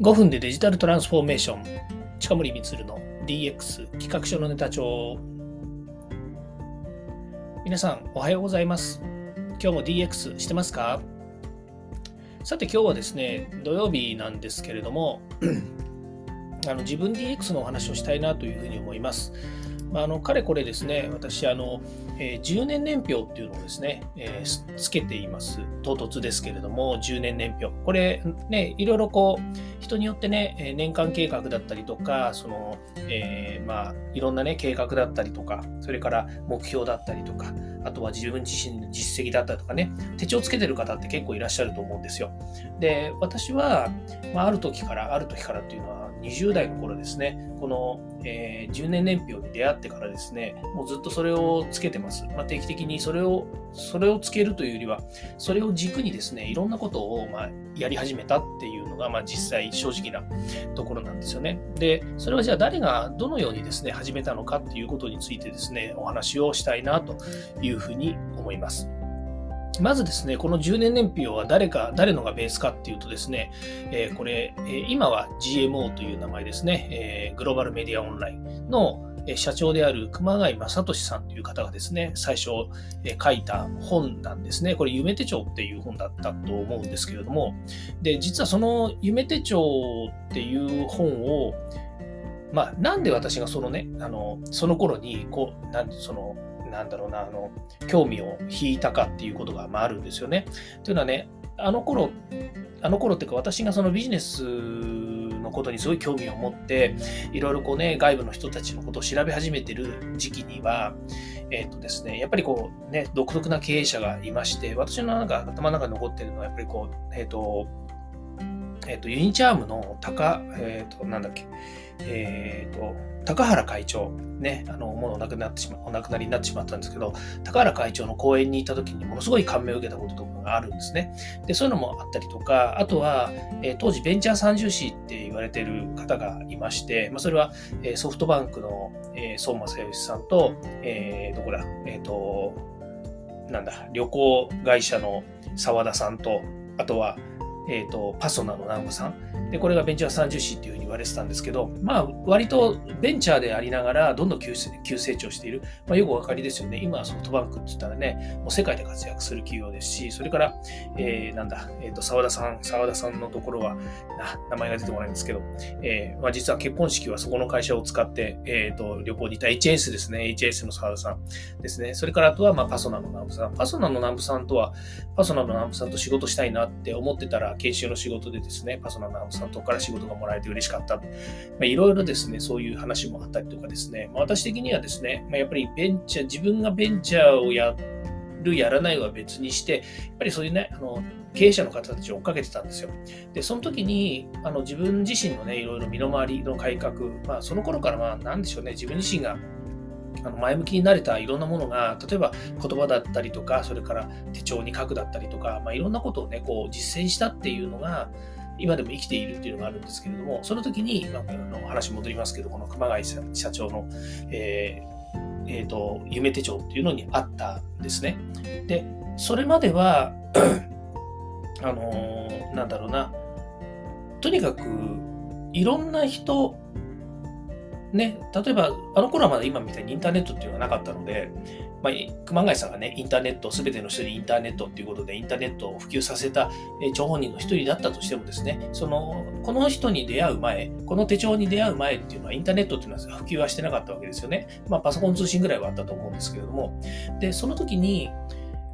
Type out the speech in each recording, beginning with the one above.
5分でデジタルトランスフォーメーション。近森光の DX 企画書のネタ帳。皆さんおはようございます。今日も DX してますか？さて今日はですね土曜日なんですけれども あの自分 DX のお話をしたいなというふうに思います。あ、あのかれこれですね、私、あのえー、10年年表っていうのをですね、えー、つけています。唐突ですけれども、10年年表。これ、ね、いろいろこう、人によってね、年間計画だったりとか、その、えー、まあ、いろんなね、計画だったりとか、それから目標だったりとか、あとは自分自身の実績だったりとかね、手帳つけてる方って結構いらっしゃると思うんですよ。で、私は、まあ、ある時から、ある時からっていうのは、20代の頃ですね、この、えー、10年年表に出会ってからですね、もうずっとそれをつけてます。まあ、定期的にそれを、それをつけるというよりは、それを軸にですね、いろんなことを、まあ、やり始めたっていうのが、まあ、実際正直なところなんですよね。で、それはじゃあ誰がどのようにですね、始めたのかっていうことについてですね、お話をしたいなというふうに思います。まずですね、この10年年表は誰か、誰のがベースかっていうとですね、えー、これ、え、今は GMO という名前ですね、えー、グローバルメディアオンラインの社長である熊谷正俊さんという方がですね、最初、書いた本なんですね。これ、夢手帳っていう本だったと思うんですけれども、で、実はその夢手帳っていう本を、まあ、なんで私がそのね、あの、その頃に、こう、なんその、なんだろうな、あの、興味を引いたかっていうことが、まあ、あるんですよね。というのはね、あの頃、あの頃っていうか、私がそのビジネスのことにすごい興味を持って、いろいろこうね、外部の人たちのことを調べ始めてる時期には、えっ、とですね、やっぱりこうね、独特な経営者がいまして、私のなんか頭の中に残ってるのは、やっぱりこう、えっ、と、えっ、ー、と、ユニチャームの高、えっ、と、なんだっけ、えっ、と、高原会長、ね、あの、もうお亡くなってしま、お亡くなりになってしまったんですけど、高原会長の講演に行った時にものすごい感銘を受けたこととかがあるんですね。で、そういうのもあったりとか、あとは、えー、当時ベンチャー三重士って言われてる方がいまして、まあ、それは、えー、ソフトバンクの、えー、相馬正義さんと、えー、どこだ、えっ、と、なんだ、旅行会社の澤田さんと、あとは、え、ー、と、パソナの南部さん。で、これがベンチャー30市っていう言われてたんですけど、まあ、割とベンチャーでありながら、どんどん急成長している。まあ、よくお分かりですよね。今、ソフトバンクって言ったらね、もう世界で活躍する企業ですし、それから、えー、なんだ、えっ、ー、と、沢田さん、沢田さんのところは、名前が出てこないんですけど、えー、まあ、実は結婚式はそこの会社を使って、えっ、ー、と、旅行に行った HS ですね。HS の沢田さんですね。それからあとは、まあ、パソナの南部さん。パソナの南部さんとは、パソナの南部さんと仕事したいなって思ってたら、研修の仕事でですね、パソナナウンサーとから仕事がもらえて嬉しかった。まあ、いろいろですね、そういう話もあったりとかですね、まあ、私的にはですね、まあ、やっぱりベンチャー、自分がベンチャーをやる、やらないは別にして、やっぱりそういうね、あの、経営者の方たちを追っかけてたんですよ。で、その時に、あの、自分自身のね、いろいろ身の回りの改革、まあ、その頃からまあ、なんでしょうね、自分自身があの前向きになれたいろんなものが、例えば言葉だったりとか、それから手帳に書くだったりとか、まあ、いろんなことをね、こう実践したっていうのが、今でも生きているっていうのがあるんですけれども、その時に、あの話戻りますけど、この熊谷社長の、えーえーと、夢手帳っていうのにあったんですね。で、それまではあのー、なんだろうな、とにかくいろんな人ね、例えば、あの頃はまだ今みたいにインターネットっていうのがなかったので、まあ、熊谷さんがね、インターネット、すべての人にインターネットっていうことで、インターネットを普及させた張本人の一人だったとしてもですね、その、この人に出会う前、この手帳に出会う前っていうのは、インターネットっていうのは普及はしてなかったわけですよね。まあ、パソコン通信ぐらいはあったと思うんですけれども、で、その時に、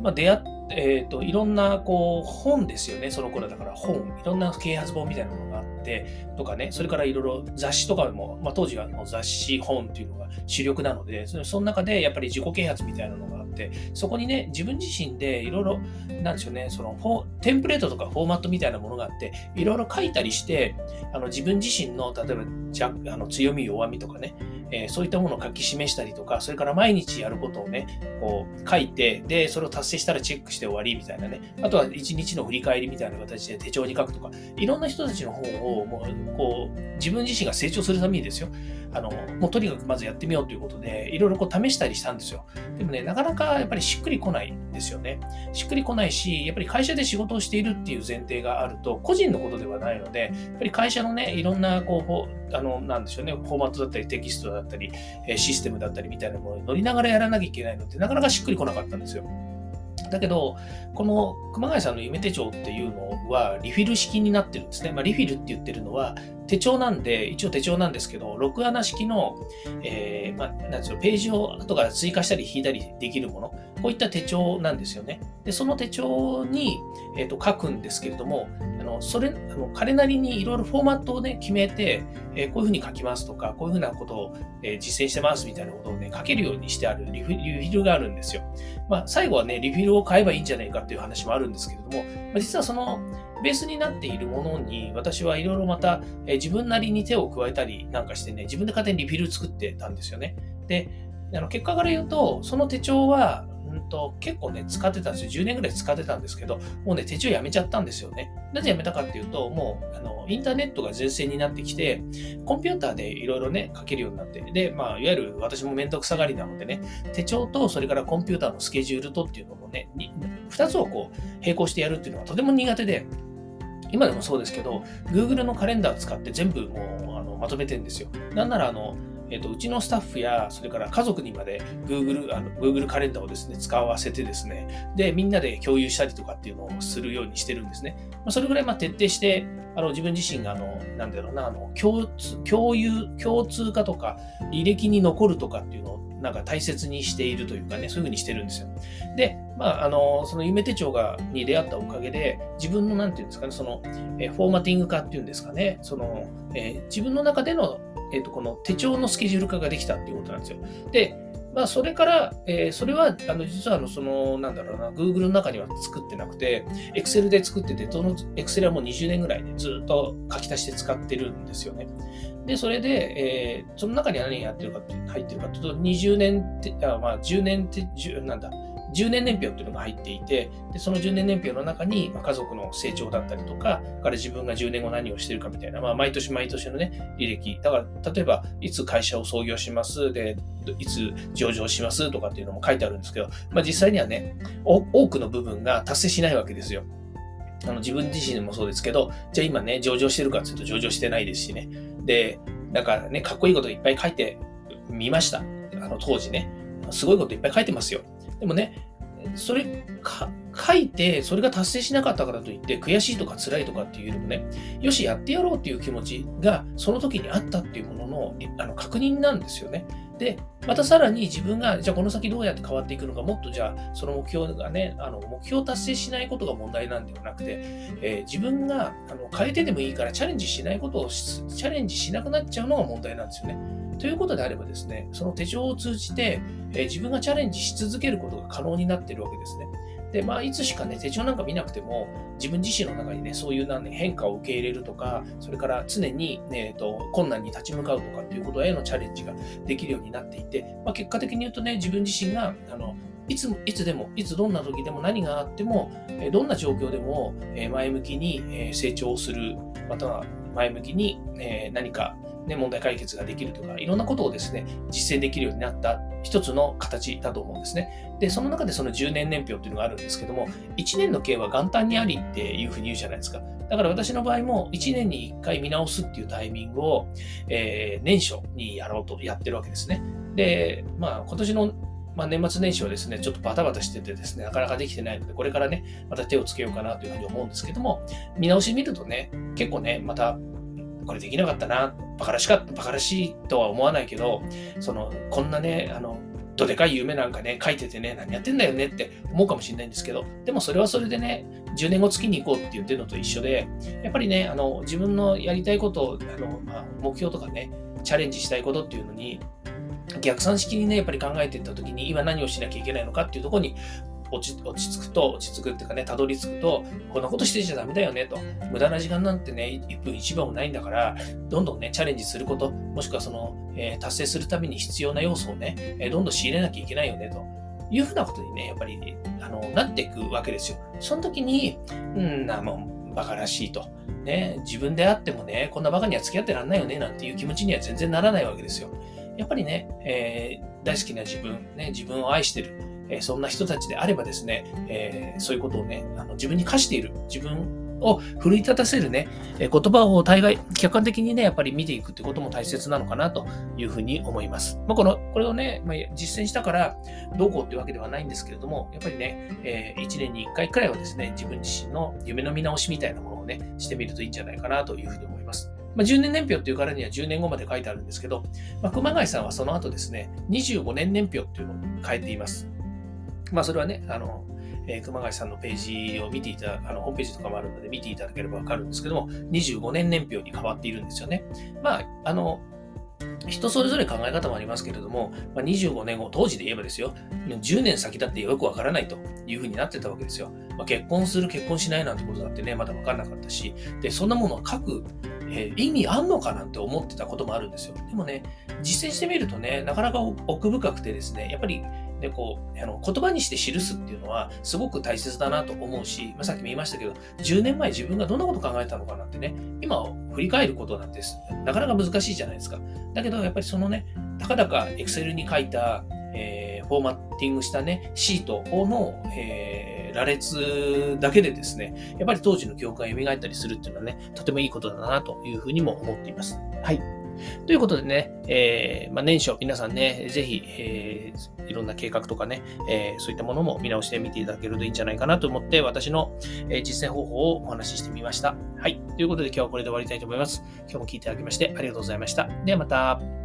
まあ、出会って、え、ー、と、いろんな、こう、本ですよね。その頃だから本。いろんな啓発本みたいなものがあって、とかね、それからいろいろ雑誌とかも、まあ、当時はもう雑誌、本っていうのが主力なので、その中でやっぱり自己啓発みたいなのがあって、そこにね、自分自身でいろいろ、なんでしょうね、そのテンプレートとかフォーマットみたいなものがあって、いろいろ書いたりして、あの自分自身の、例えばあの強み、弱みとかね、えー、そういったものを書き示したりとか、それから毎日やることをね、こう書いて、で、それを達成したらチェックして終わりみたいなね、あとは一日の振り返りみたいな形で手帳に書くとか、いろんな人たちの本をもう、こう、自分自身が成長するためにですよ、あの、もうとにかくまずやってみようということで、いろいろこう試したりしたんですよ。でもね、なかなかやっぱりしっくりこないんですよね。しっくりこないし、やっぱり会社で仕事をしているっていう前提があると、個人のことではないので、やっぱり会社のね、いろんな、こう、あの、なんでしょうね、フォーマットだったり、テキストだったり、システムだったりみたいなものに乗りながらやらなきゃいけないので、なかなかしっくりこなかったんですよ。だけど、この熊谷さんの夢手帳っていうのはリフィル式になってるんですね。まあ、リフィルって言ってるのは手帳なんで、一応手帳なんですけど、6穴式の、えー、まあ、なんですよ、ページを後から追加したり引いたりできるもの、こういった手帳なんですよね。で、その手帳に、えーと、書くんですけれども、のそれあの彼なりにいろいろフォーマットをね、決めて、えー、こういうふうに書きますとか、こういうふうなことを、えー、実践してますみたいなことをね、書けるようにしてあるリフィルがあるんですよ。まあ、最後はね、リフィルを買えばいいんじゃないかっていう話もあるんですけれども、まあ、実はそのベースになっているものに、私はいろいろまた、えー、自分なりに手を加えたりなんかしてね、自分で勝手にリフィル作ってたんですよね。で、あの結果から言うと、その手帳は、と、結構ね、使ってたんですよ。10年ぐらい使ってたんですけど、もうね、手帳やめちゃったんですよね。なぜやめたかっていうと、もう、あの、インターネットが前線になってきて、コンピューターでいろいろね、書けるようになって、で、まあ、いわゆる私もめんどくさがりなのでね、手帳と、それからコンピューターのスケジュールとっていうのもね、2つをこう、並行してやるっていうのはとても苦手で、今でもそうですけど、Google のカレンダーを使って全部もうあのまとめてるんですよ。なんならあの、えっと、うちのスタッフや、それから家族にまで Google, あの Google カレンダーをですね、使わせてですね、で、みんなで共有したりとかっていうのをするようにしてるんですね。まあ、それぐらいまあ徹底して、あの自分自身があの、なんだろうな、あの共通、共有、共通化とか、履歴に残るとかっていうのをなんか大切にしているというかね、そういうふうにしてるんですよ。で、まあ、あの、その夢手帳が、に出会ったおかげで、自分の、何て言うんですかね、その、えフォーマティング化っていうんですかね、その、え、自分の中での、えっ、と、この手帳のスケジュール化ができたっていうことなんですよ。で、まあ、それから、えー、それは、あの、実は、あの、その、なんだろうな、Google の中には作ってなくて、Excel で作ってて、その Excel はもう20年ぐらいでずっと書き足して使ってるんですよね。で、それで、えー、その中に何やってるかって、入ってるかというと、20年って、あまあ、10年って、なんだ、10年年表っていうのが入っていて、でその10年年表の中に、まあ、家族の成長だったりとか、から自分が10年後何をしてるかみたいな、まあ、毎年毎年のね、履歴。だから、例えば、いつ会社を創業します、で、いつ上場しますとかっていうのも書いてあるんですけど、まあ、実際にはね、多くの部分が達成しないわけですよ。あの自分自身もそうですけど、じゃあ今ね、上場してるかっていうと上場してないですしね。で、なんかね、かっこいいこといっぱい書いてみました。あの当時ね。すごいこといっぱい書いてますよ。でもね、それ書いて、それが達成しなかったからといって、悔しいとか辛いとかっていうよりもね、よし、やってやろうっていう気持ちが、その時にあったっていうもののあの確認なんですよね。で、またさらに自分が、じゃあこの先どうやって変わっていくのか、もっとじゃあその目標がね、あの目標達成しないことが問題なんではなくて、えー、自分があの変えてでもいいからチャレンジしないことをチャレンジしなくなっちゃうのが問題なんですよね。ということであればですね、その手帳を通じて、えー、自分がチャレンジし続けることが可能になっているわけですね。で、まあ、いつしかね、手帳なんか見なくても、自分自身の中にね、そういうな、ね、変化を受け入れるとか、それから常に、ね、えーと、困難に立ち向かうとかっていうことへのチャレンジができるようになっていて、まあ、結果的に言うとね、自分自身が、あの、いついつでも、いつどんな時でも何があっても、どんな状況でも前向きに成長する、または前向きに何かね、問題解決ができるとか、いろんなことをですね、実践できるようになった一つの形だと思うんですね。で、その中でその10年年表っていうのがあるんですけども、1年の計は元旦にありっていうふうに言うじゃないですか。だから私の場合も1年に1回見直すっていうタイミングを、えー、年初にやろうとやってるわけですね。で、まあ今年のまあ、年末年始はですね、ちょっとバタバタしててですね、なかなかできてないので、これからね、また手をつけようかなというふうに思うんですけども、見直し見るとね、結構ね、またこれできなかったな、バカらしかった、バカらしいとは思わないけど、その、こんなね、あの、どでかい夢なんかね、書いててね、何やってんだよねって思うかもしれないんですけど、でもそれはそれでね、10年後月に行こうって言ってるのと一緒で、やっぱりね、あの、自分のやりたいことを、あの、まあ、目標とかね、チャレンジしたいことっていうのに、逆算式にね、やっぱり考えていったときに、今何をしなきゃいけないのかっていうところに落ち落ち着くと、落ち着くっていうかね、たどり着くと、こんなことしてちゃダメだよねと。無駄な時間なんてね、1分1秒もないんだから、どんどんね、チャレンジすること、もしくはその、えー、達成するために必要な要素をね、えー、どんどん仕入れなきゃいけないよねと。いうふうなことにね、やっぱり、ね、あの、なっていくわけですよ。その時に、うん、な、もう、馬鹿らしいと。ね、自分であってもね、こんな馬鹿には付き合ってらんないよね、なんていう気持ちには全然ならないわけですよ。やっぱりね、えー、大好きな自分、ね、自分を愛してる、え、そんな人たちであればですね、え、そういうことをね、あの自分に課している、自分を奮い立たせるね、え言葉を大概、客観的にね、やっぱり見ていくってことも大切なのかなというふうに思います。まあ、この、これをね、まあ、実践したからどうこうっていうわけではないんですけれども、やっぱりね、え、1年に1回くらいはですね、自分自身の夢の見直しみたいなものをね、してみるといいんじゃないかなというふうに思います。まあ、10年年表っていうからには10年後まで書いてあるんですけど、まあ、熊谷さんはその後ですね、25年年表っていうのを変えています。まあ、それはね、あの、えー、熊谷さんのページを見ていた、あの、ホームページとかもあるので見ていただければわかるんですけども、25年年表に変わっているんですよね。まあ、あの、人それぞれ考え方もありますけれども、まあ、25年後、当時で言えばですよ、10年先だってよくわからないというふうになってたわけですよ。まあ、結婚する、結婚しないなんてことだってね、まだわからなかったし、で、そんなものを書く、えー、意味あんのかなんて思ってたこともあるんですよ。でもね、実践してみるとね、なかなか奥深くてですね、やっぱりで、こう、あの言葉にして記すっていうのはすごく大切だなと思うし、まあ、さっきも言いましたけど、10年前自分がどんなこと考えたのかなってね、今を振り返ることなんてなかなか難しいじゃないですか。だけど、やっぱりそのね、たかだか Excel に書いた、えー、フォーマッティングしたね、シートの、えー、羅列だけでですね、やっぱり当時の記憶が蘇ったりするっていうのはね、とてもいいことだなというふうにも思っています。はい。ということでね、えー、まあ、年初皆さんね、ぜひ、えー、いろんな計画とかね、えー、そういったものも見直してみていただけるといいんじゃないかなと思って、私の、え実践方法をお話ししてみました。はい。ということで今日はこれで終わりたいと思います。今日も聞いていただきましてありがとうございました。ではまた。